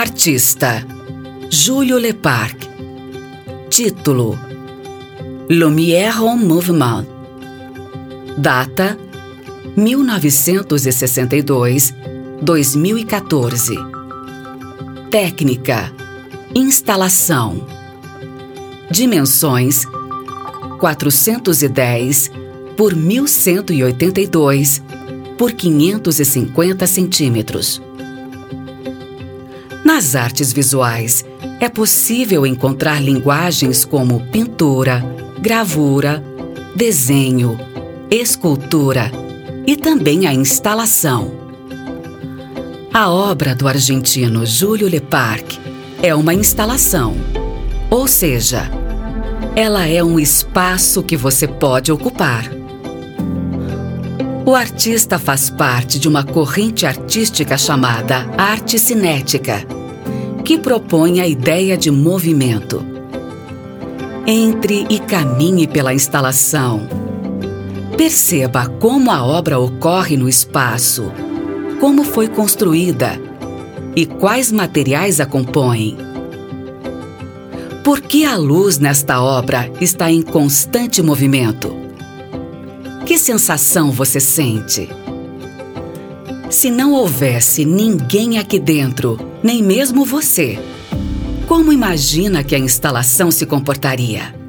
Artista Júlio Leparc Título Lumière en Mouvement. Data 1962-2014 Técnica Instalação. Dimensões 410 por 1182 por 550 centímetros. Nas artes visuais, é possível encontrar linguagens como pintura, gravura, desenho, escultura e também a instalação. A obra do argentino Júlio Leparc é uma instalação, ou seja, ela é um espaço que você pode ocupar. O artista faz parte de uma corrente artística chamada arte cinética, que propõe a ideia de movimento. Entre e caminhe pela instalação. Perceba como a obra ocorre no espaço, como foi construída e quais materiais a compõem. Por que a luz nesta obra está em constante movimento? Que sensação você sente? Se não houvesse ninguém aqui dentro, nem mesmo você, como imagina que a instalação se comportaria?